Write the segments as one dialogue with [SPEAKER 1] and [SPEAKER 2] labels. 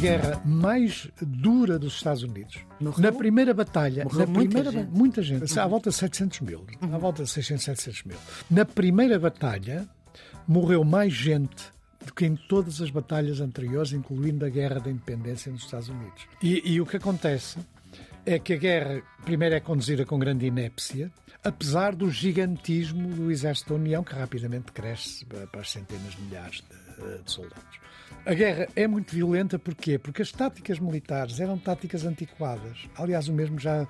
[SPEAKER 1] guerra mais dura dos Estados Unidos. Morreu? Na primeira batalha, Morreu na muita primeira, gente. muita gente, uhum. à volta de 700 mil, uhum. à volta de 600, 700 mil. Na primeira batalha, morreu mais gente do que em todas as batalhas anteriores, incluindo a Guerra da Independência nos Estados Unidos. E, e o que acontece é que a guerra, primeiro, é conduzida com grande inépcia, apesar do gigantismo do Exército da União, que rapidamente cresce para as centenas de milhares de, de soldados. A guerra é muito violenta porquê? Porque as táticas militares eram táticas antiquadas. Aliás, o mesmo já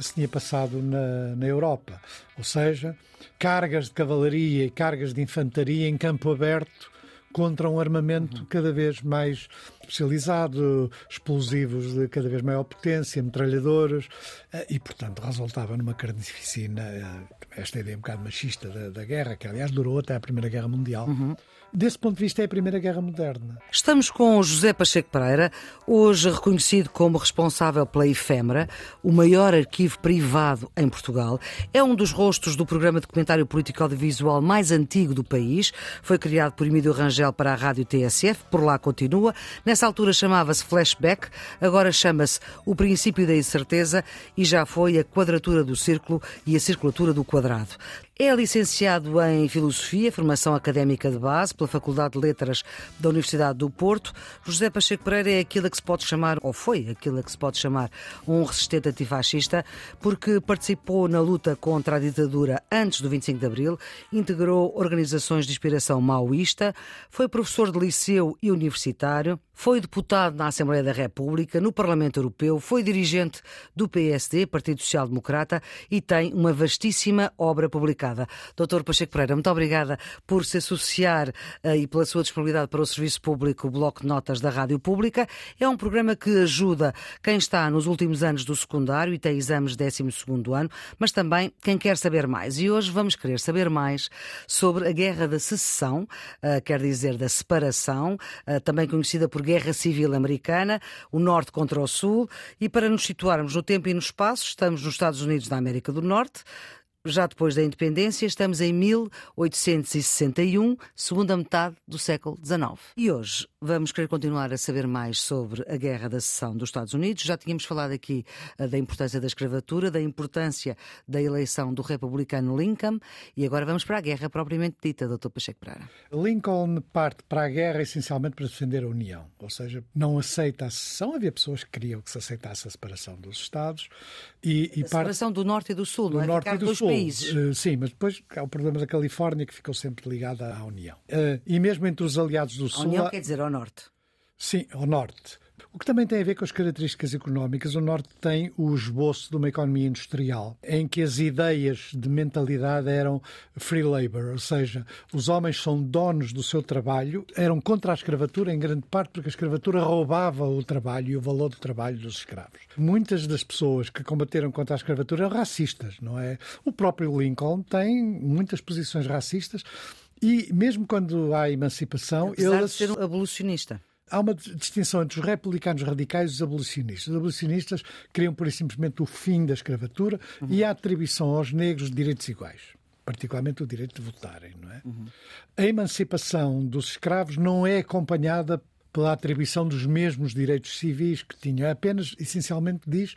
[SPEAKER 1] se tinha passado na, na Europa. Ou seja, cargas de cavalaria e cargas de infantaria em campo aberto contra um armamento cada vez mais especializado, explosivos de cada vez maior potência, metralhadoras, eh, e, portanto, resultava numa carnificina, eh, esta ideia um bocado machista da, da guerra, que aliás durou até a Primeira Guerra Mundial. Uhum. Desse ponto de vista, é a Primeira Guerra Moderna.
[SPEAKER 2] Estamos com José Pacheco Pereira, hoje reconhecido como responsável pela Efêmera, o maior arquivo privado em Portugal. É um dos rostos do programa de comentário político audiovisual mais antigo do país. Foi criado por Emílio Rangel para a rádio TSF, por lá continua. Nessa altura chamava-se Flashback, agora chama-se O Princípio da Incerteza e já foi a quadratura do círculo e a circulatura do quadrado. É licenciado em Filosofia, formação académica de base, pela Faculdade de Letras da Universidade do Porto. José Pacheco Pereira é aquilo que se pode chamar, ou foi aquilo que se pode chamar, um resistente antifascista, porque participou na luta contra a ditadura antes do 25 de Abril, integrou organizações de inspiração maoísta, foi professor de liceu e universitário, foi deputado na Assembleia da República, no Parlamento Europeu, foi dirigente do PSD, Partido Social Democrata, e tem uma vastíssima obra publicada. Doutor Pacheco Pereira, muito obrigada por se associar uh, e pela sua disponibilidade para o Serviço Público, Bloco de Notas da Rádio Pública. É um programa que ajuda quem está nos últimos anos do secundário e tem exames de 12 ano, mas também quem quer saber mais. E hoje vamos querer saber mais sobre a Guerra da Secessão, uh, quer dizer, da separação, uh, também conhecida por Guerra Civil Americana, o Norte contra o Sul, e para nos situarmos no tempo e no espaço, estamos nos Estados Unidos da América do Norte, já depois da independência, estamos em 1861, segunda metade do século XIX. E hoje vamos querer continuar a saber mais sobre a Guerra da Seção dos Estados Unidos. Já tínhamos falado aqui eh, da importância da escravatura, da importância da eleição do republicano Lincoln e agora vamos para a guerra propriamente dita, Dr. Pacheco Pereira.
[SPEAKER 1] Lincoln parte para a guerra essencialmente para defender a União, ou seja, não aceita a secessão. Havia pessoas que queriam que se aceitasse a separação dos Estados
[SPEAKER 2] e, e a parte... separação do Norte e do Sul, do não é?
[SPEAKER 1] Norte
[SPEAKER 2] e
[SPEAKER 1] do Sul países. Uh, sim, mas depois há o problema da Califórnia que ficou sempre ligada à União. Uh, e mesmo entre os aliados do Sul.
[SPEAKER 2] A União quer dizer ao Norte.
[SPEAKER 1] Sim, ao Norte. O que também tem a ver com as características económicas. O Norte tem o esboço de uma economia industrial, em que as ideias de mentalidade eram free labor, ou seja, os homens são donos do seu trabalho, eram contra a escravatura em grande parte porque a escravatura roubava o trabalho e o valor do trabalho dos escravos. Muitas das pessoas que combateram contra a escravatura eram racistas, não é? O próprio Lincoln tem muitas posições racistas. E mesmo quando há emancipação,
[SPEAKER 2] Apesar ele. De ser um abolicionista
[SPEAKER 1] há uma distinção entre os republicanos radicais e os abolicionistas. Os abolicionistas queriam, por simplesmente, o fim da escravatura uhum. e a atribuição aos negros de direitos iguais. Particularmente o direito de votarem, não é? Uhum. A emancipação dos escravos não é acompanhada pela atribuição dos mesmos direitos civis que tinham. Apenas, essencialmente, diz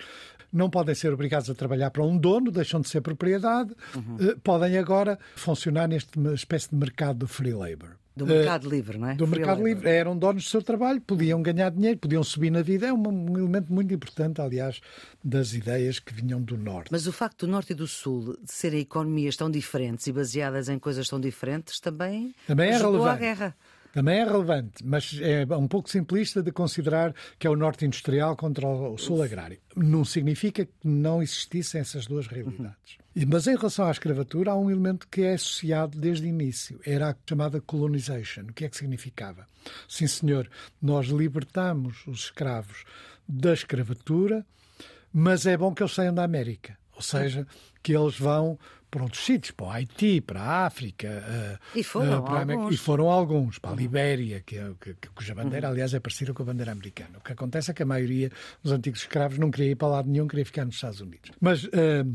[SPEAKER 1] não podem ser obrigados a trabalhar para um dono, deixam de ser propriedade, uhum. Podem agora funcionar neste espécie de mercado do free labor.
[SPEAKER 2] Do mercado uh, livre, não é?
[SPEAKER 1] Do Free mercado labor. livre. Eram donos do seu trabalho, podiam ganhar dinheiro, podiam subir na vida. É um, um, elemento muito importante, aliás, das ideias que vinham do Norte.
[SPEAKER 2] Mas o facto do Norte e do Sul de serem economias tão diferentes e baseadas em coisas tão diferentes também,
[SPEAKER 1] também é
[SPEAKER 2] relevante. à guerra.
[SPEAKER 1] Também é relevante, mas é um pouco simplista de considerar que é o norte industrial contra o sul agrário. Não significa que não existissem essas duas realidades. Uhum. Mas em relação à escravatura, há um elemento que é associado desde o início. Era a chamada colonization. O que é que significava? Sim, senhor, nós libertamos os escravos da escravatura, mas é bom que eles saiam da América. Ou seja, que eles vão para outros sítios, para o Haiti, para a África.
[SPEAKER 2] Uh, e, foram uh, para alguns.
[SPEAKER 1] e foram alguns. Para a Libéria, que, é, que, cuja bandeira, uhum. aliás, é parecida com a bandeira americana. O que acontece é que a maioria dos antigos escravos não queria ir para lado nenhum, queria ficar nos Estados Unidos. Mas. Uh,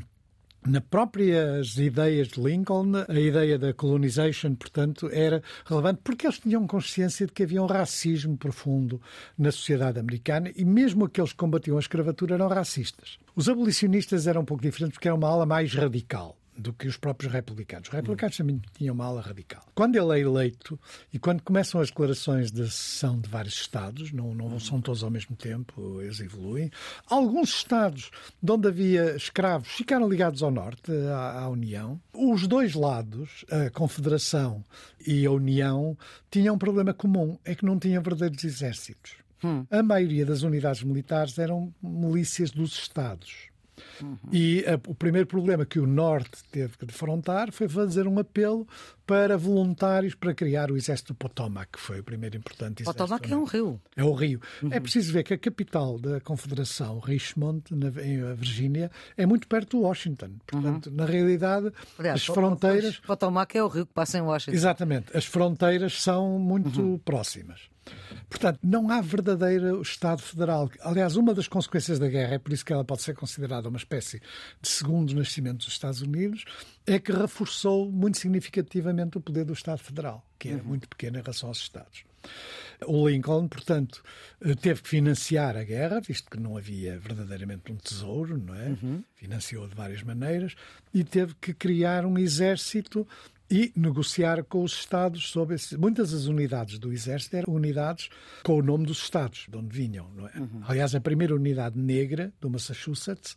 [SPEAKER 1] na próprias ideias de Lincoln, a ideia da colonization, portanto, era relevante porque eles tinham consciência de que havia um racismo profundo na sociedade americana e mesmo aqueles que combatiam a escravatura eram racistas. Os abolicionistas eram um pouco diferentes porque era uma ala mais radical do que os próprios republicanos. Os republicanos também tinham uma ala radical. Quando ele é eleito e quando começam as declarações de secessão de vários Estados, não, não são todos ao mesmo tempo, eles evoluem, alguns Estados de onde havia escravos ficaram ligados ao Norte, à, à União. Os dois lados, a Confederação e a União, tinham um problema comum, é que não tinham verdadeiros exércitos. Hum. A maioria das unidades militares eram milícias dos Estados. Uhum. E a, o primeiro problema que o Norte teve que defrontar foi fazer um apelo para voluntários para criar o exército do Potomac, que foi o primeiro importante exército.
[SPEAKER 2] Potomac é um rio.
[SPEAKER 1] É o rio. Uhum. É preciso ver que a capital da Confederação, Richmond, na, em Virgínia, é muito perto de Washington. Portanto, uhum. na realidade, Aliás, as fronteiras...
[SPEAKER 2] Potomac é o rio que passa em Washington.
[SPEAKER 1] Exatamente. As fronteiras são muito uhum. próximas. Portanto, não há verdadeiro Estado federal. Aliás, uma das consequências da guerra, é por isso que ela pode ser considerada uma espécie de segundo nascimento dos Estados Unidos, é que reforçou muito significativamente o poder do Estado federal, que era uhum. muito pequeno em relação aos Estados. O Lincoln, portanto, teve que financiar a guerra, visto que não havia verdadeiramente um tesouro, não é? Uhum. Financiou de várias maneiras e teve que criar um exército e negociar com os Estados sobre esse... muitas das unidades do Exército eram unidades com o nome dos Estados, de onde vinham. É? Uhum. Aliás, a primeira unidade negra do Massachusetts,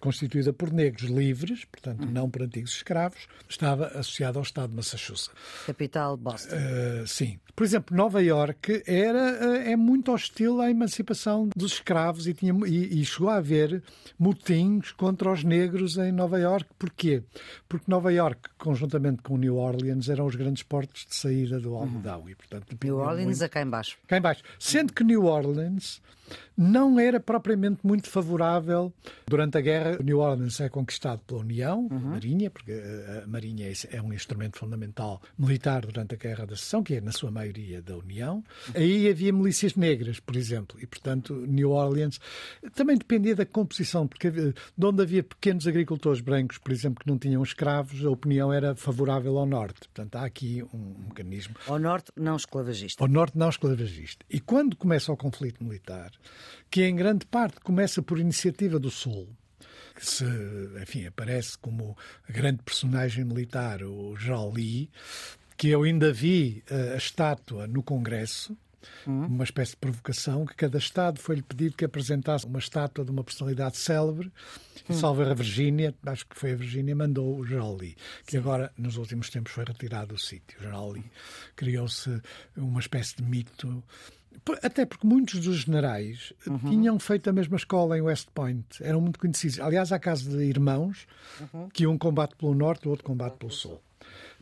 [SPEAKER 1] constituída por negros livres, portanto uhum. não por antigos escravos, estava associada ao Estado de Massachusetts.
[SPEAKER 2] Capital Boston.
[SPEAKER 1] Uh, sim. Por exemplo, Nova York era, uh, é muito hostil à emancipação dos escravos e, tinha, e, e chegou a haver motins contra os negros em Nova York. Porquê? Porque Nova York, conjuntamente com o New Orleans eram os grandes portos de saída do algodão. Uhum. E, portanto,
[SPEAKER 2] New Orleans muito... a cá embaixo.
[SPEAKER 1] Cá embaixo. Sendo que New Orleans não era propriamente muito favorável. Durante a guerra, New Orleans é conquistado pela União, uhum. a Marinha, porque a Marinha é, é um instrumento fundamental militar durante a Guerra da Seção, que é na sua maioria da União. Aí havia milícias negras, por exemplo, e portanto New Orleans também dependia da composição, porque de onde havia pequenos agricultores brancos, por exemplo, que não tinham escravos, a opinião era favorável ao Norte. Portanto, há aqui um, mecanismo.
[SPEAKER 2] Ao Norte, não esclavagista.
[SPEAKER 1] Ao Norte, não esclavagista. E quando começa o conflito militar, que em grande parte começa por iniciativa do Sul, que se, enfim, aparece como grande personagem militar, o Lee, que eu ainda vi eh, a estátua no Congresso, Uhum. uma espécie de provocação, que cada Estado foi-lhe pedido que apresentasse uma estátua de uma personalidade célebre. Uhum. Salve a Virgínia, acho que foi a Virgínia, mandou o General Lee, que agora, nos últimos tempos, foi retirado do sítio. O General Lee criou-se uma espécie de mito até porque muitos dos generais uhum. tinham feito a mesma escola em West Point, eram muito conhecidos. Aliás, há casos de irmãos uhum. que um combate pelo norte, o outro combate pelo sul.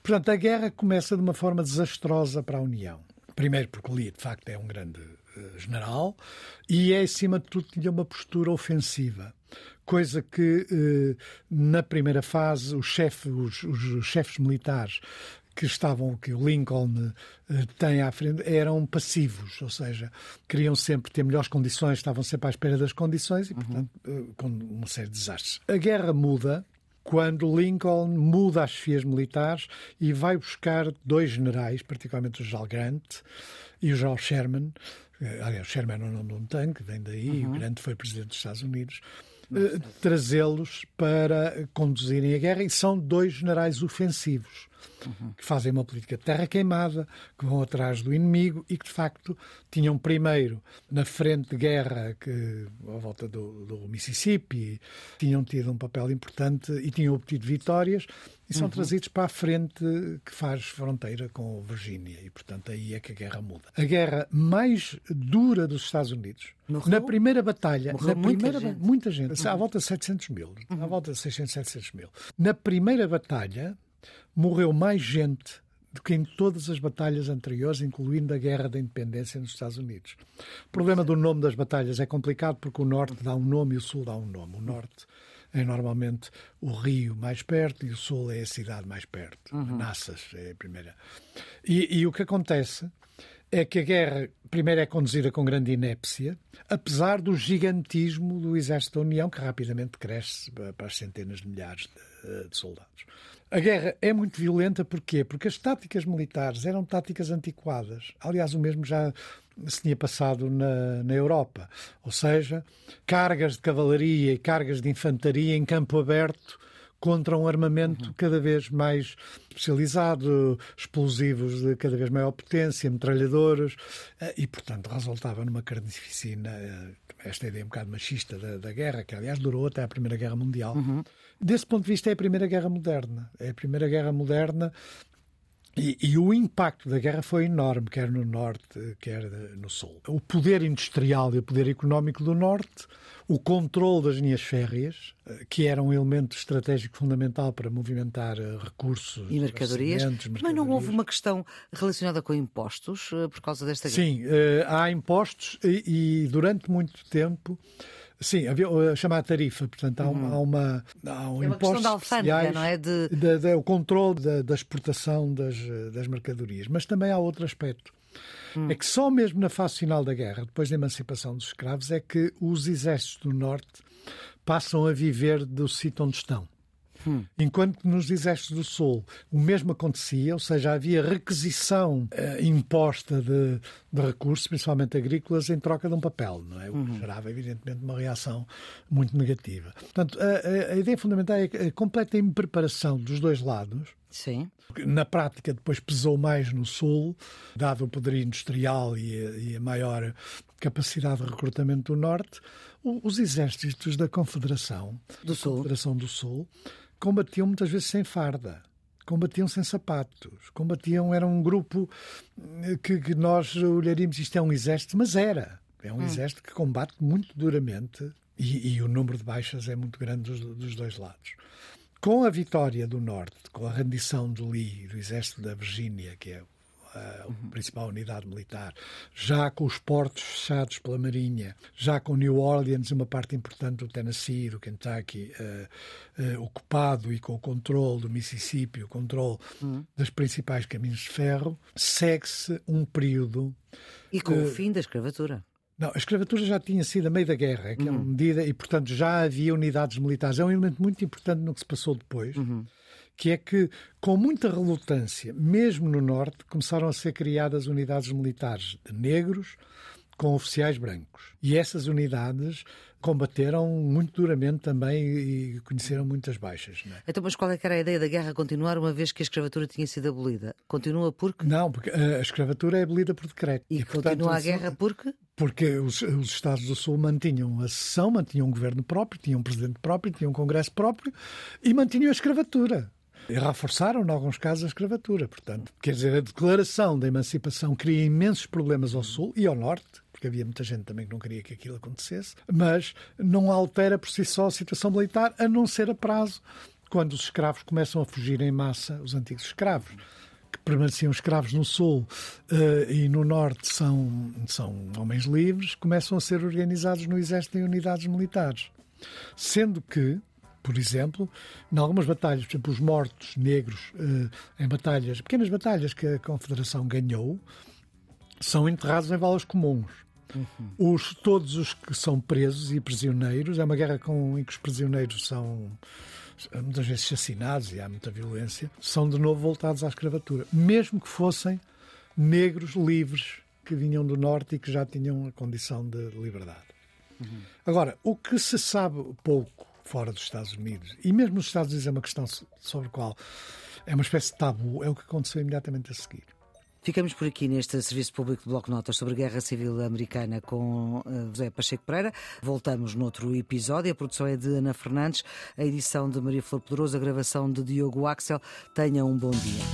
[SPEAKER 1] Portanto, a guerra começa de uma forma desastrosa para a União. Primeiro porque Lee, de facto, é um grande uh, general e é, acima de tudo, tinha uma postura ofensiva. Coisa que, uh, na primeira fase, os, os, os chefes militares que estavam, que o Lincoln uh, tem à frente, eram passivos, ou seja, queriam sempre ter melhores condições, estavam sempre à espera das condições e, portanto, com uma série de desastres. A guerra muda quando Lincoln muda as chefias militares e vai buscar dois generais, particularmente o General Grant e o General Sherman. Eh, aliás, o Sherman é o nome de um tanque, vem daí, uhum. o Grant foi presidente dos Estados Unidos. trazê-los para conduzirem a guerra e são dois generais ofensivos uhum. que fazem uma política de terra queimada, que vão atrás do inimigo e que, de facto, tinham primeiro na frente de guerra que, à volta do, do Mississippi, tinham tido um papel importante e tinham obtido vitórias e são uhum. trazidos para a frente que faz fronteira com Virgínia e, portanto, aí é que a guerra muda. A guerra mais dura dos Estados Unidos, Morreu? na primeira batalha, Morreu na
[SPEAKER 2] muita
[SPEAKER 1] primeira,
[SPEAKER 2] gente,
[SPEAKER 1] muita gente uhum. à volta de 700 mil, uhum. à volta de 600, 700 mil. Na primeira batalha, morreu mais gente do que em todas as batalhas anteriores, incluindo a Guerra da Independência nos Estados Unidos. O problema do nome das batalhas é complicado porque o Norte dá um nome e o Sul dá um nome. O Norte é normalmente o rio mais perto e o Sul é a cidade mais perto. Uhum. Nassas é a primeira. E, e o que acontece é que a guerra, primeiro, é conduzida com grande inépcia, apesar do gigantismo do exército da União, que rapidamente cresce para as centenas de milhares de, de soldados. A guerra é muito violenta, porquê? Porque as táticas militares eram táticas antiquadas. Aliás, o mesmo já se tinha passado na, na Europa. Ou seja, cargas de cavalaria e cargas de infantaria em campo aberto contra um armamento uhum. cada vez mais especializado, explosivos de cada vez maior potência, metralhadoras, eh, e, portanto, resultava numa carnificina, eh, esta ideia um bocado machista da, da guerra, que, aliás, durou até a Primeira Guerra Mundial. Uhum. Desse ponto de vista, é a Primeira Guerra Moderna. É a Primeira Guerra Moderna e, e, o impacto da guerra foi enorme, quer no Norte, quer no Sul. O poder industrial e o poder económico do Norte, o controle das linhas férreas, eh, que era um elemento estratégico fundamental para movimentar eh, recursos
[SPEAKER 2] e mercadorias. mercadorias. Mas não houve uma questão relacionada com impostos eh, por causa desta
[SPEAKER 1] guerra? Sim, há impostos e, e durante muito tempo Sim, havia a chamada tarifa, portanto, há, uhum. há uma. Há um
[SPEAKER 2] é uma questão da alfândega, não é? De...
[SPEAKER 1] De, de, o controle da, da exportação das, das mercadorias. Mas também há outro aspecto. Hum. É que só mesmo na fase final da guerra, depois da emancipação dos escravos, é que os exércitos do Norte passam a viver do sítio onde estão. Hum. Enquanto que nos exércitos do Sul o mesmo acontecia, ou seja, havia requisição uh, imposta de, de, recursos, principalmente agrícolas, em troca de um papel, não é? O que uhum. gerava, evidentemente, uma reação muito negativa. Portanto, a, a, a ideia fundamental é a completa impreparação dos dois lados
[SPEAKER 2] Sim.
[SPEAKER 1] Na prática, depois pesou mais no Sul, dado o poder industrial e a, e a maior capacidade de recrutamento do Norte. O, os exércitos da Confederação
[SPEAKER 2] do Sul.
[SPEAKER 1] Confederação do Sul combatiam muitas vezes sem farda combatiam sem sapatos, combatiam, era um grupo eh, que, que, nós olharíamos, isto é um exército, mas era. É um hum. exército que combate muito duramente e, e, o número de baixas é muito grande dos, dos dois lados. Com a vitória do Norte, com a rendição de Lee, do exército da Virgínia, que é a principal unidade militar, já com os portos fechados pela Marinha, já com New Orleans, uma parte importante do Tennessee, do Kentucky, uh, uh, ocupado e com o controle do Mississippi, o controle uhum. dos principais caminhos de ferro, segue-se um período.
[SPEAKER 2] E com uh, o fim da escravatura.
[SPEAKER 1] Não, a escravatura já tinha sido a meio da guerra, que uhum. é uma uhum. medida, e portanto já havia unidades militares. É um elemento muito importante no que se passou depois, uhum. Que é que, com muita relutância, mesmo no Norte, começaram a ser criadas unidades militares de negros com oficiais brancos. E essas unidades combateram muito duramente também e conheceram muitas baixas.
[SPEAKER 2] É? Então, mas qual é que era a ideia da guerra continuar uma vez que a escravatura tinha sido abolida? Continua porque?
[SPEAKER 1] Não, porque a escravatura é abolida por decreto.
[SPEAKER 2] E, e continua portanto, a guerra porque?
[SPEAKER 1] Porque os, os, Estados do Sul mantinham a sessão, mantinham um governo próprio, tinham um presidente próprio, tinham um congresso próprio e mantinham a escravatura. E reforçaram, em alguns casos, a escravatura. Portanto, quer dizer, a declaração da emancipação cria imensos problemas ao Sul e ao Norte, porque havia muita gente também que não queria que aquilo acontecesse, mas não altera por si só a situação militar, a não ser a prazo, quando os escravos começam a fugir em massa, os antigos escravos que permaneciam escravos no Sul uh, e no Norte são, são homens livres, começam a ser organizados no Exército em unidades militares. Sendo que, por exemplo, em algumas batalhas, por exemplo, os mortos negros uh, em batalhas, pequenas batalhas que a Confederação ganhou, são enterrados em valas comuns. Uhum. Os, todos os que são presos e prisioneiros, é uma guerra com, em que os prisioneiros são muitas vezes assassinados e há muita violência, são de novo voltados à escravatura, mesmo que fossem negros livres que vinham do norte e que já tinham a condição de liberdade. Uhum. Agora, o que se sabe pouco fora dos Estados Unidos, e mesmo nos Estados Unidos é uma questão sobre a qual é uma espécie de tabu, é o que aconteceu imediatamente a seguir.
[SPEAKER 2] Ficamos por aqui neste Serviço Público de Bloco Notas sobre Guerra Civil Americana com eh, José Pacheco Pereira. Voltamos noutro episódio. A produção é de Ana Fernandes, a edição de Maria Flor Poderoso, a gravação de Diogo Axel. Tenha um bom dia.